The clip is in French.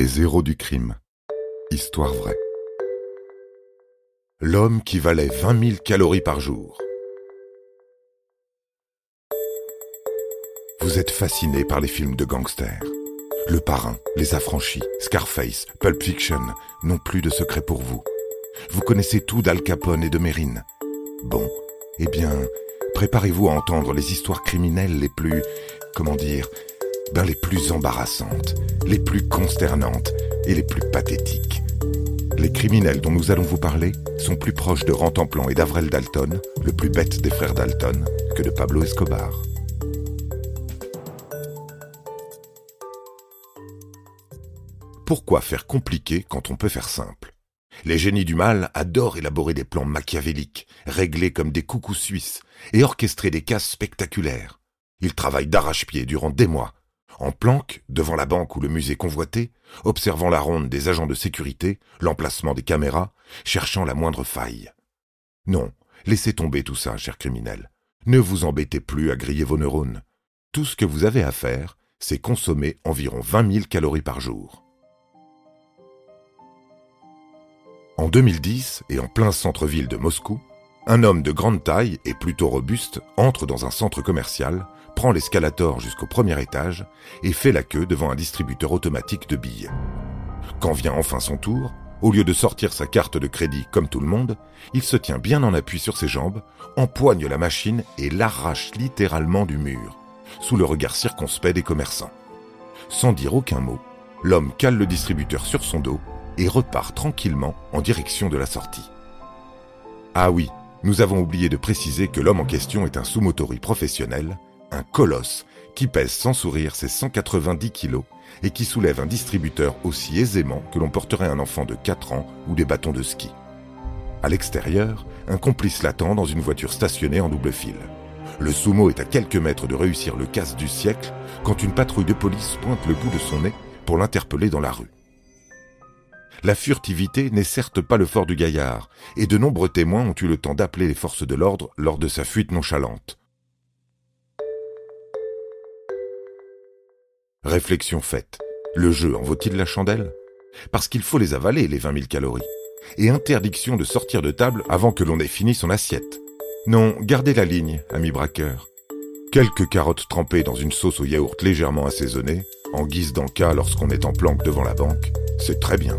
Les héros du crime. Histoire vraie. L'homme qui valait 20 000 calories par jour. Vous êtes fasciné par les films de gangsters. Le Parrain, Les Affranchis, Scarface, Pulp Fiction n'ont plus de secret pour vous. Vous connaissez tout d'Al Capone et de Mérine. Bon, eh bien, préparez-vous à entendre les histoires criminelles les plus, comment dire, les plus embarrassantes, les plus consternantes et les plus pathétiques. Les criminels dont nous allons vous parler sont plus proches de Rantanplan et d'Avrel Dalton, le plus bête des frères Dalton, que de Pablo Escobar. Pourquoi faire compliqué quand on peut faire simple? Les génies du mal adorent élaborer des plans machiavéliques, réglés comme des coucous suisses, et orchestrer des casses spectaculaires. Ils travaillent d'arrache-pied durant des mois, en planque, devant la banque ou le musée convoité, observant la ronde des agents de sécurité, l'emplacement des caméras, cherchant la moindre faille. Non, laissez tomber tout ça, cher criminel. Ne vous embêtez plus à griller vos neurones. Tout ce que vous avez à faire, c'est consommer environ 20 000 calories par jour. En 2010, et en plein centre-ville de Moscou, un homme de grande taille et plutôt robuste entre dans un centre commercial, prend l'escalator jusqu'au premier étage et fait la queue devant un distributeur automatique de billets. Quand vient enfin son tour, au lieu de sortir sa carte de crédit comme tout le monde, il se tient bien en appui sur ses jambes, empoigne la machine et l'arrache littéralement du mur, sous le regard circonspect des commerçants. Sans dire aucun mot, l'homme cale le distributeur sur son dos et repart tranquillement en direction de la sortie. Ah oui, nous avons oublié de préciser que l'homme en question est un sous-motori professionnel un colosse qui pèse sans sourire ses 190 kilos et qui soulève un distributeur aussi aisément que l'on porterait un enfant de 4 ans ou des bâtons de ski. À l'extérieur, un complice l'attend dans une voiture stationnée en double fil. Le sumo est à quelques mètres de réussir le casse du siècle quand une patrouille de police pointe le bout de son nez pour l'interpeller dans la rue. La furtivité n'est certes pas le fort du gaillard, et de nombreux témoins ont eu le temps d'appeler les forces de l'ordre lors de sa fuite nonchalante. Réflexion faite. Le jeu en vaut-il la chandelle? Parce qu'il faut les avaler, les 20 000 calories. Et interdiction de sortir de table avant que l'on ait fini son assiette. Non, gardez la ligne, ami braqueur. Quelques carottes trempées dans une sauce au yaourt légèrement assaisonnée, en guise d'enca lorsqu'on est en planque devant la banque, c'est très bien.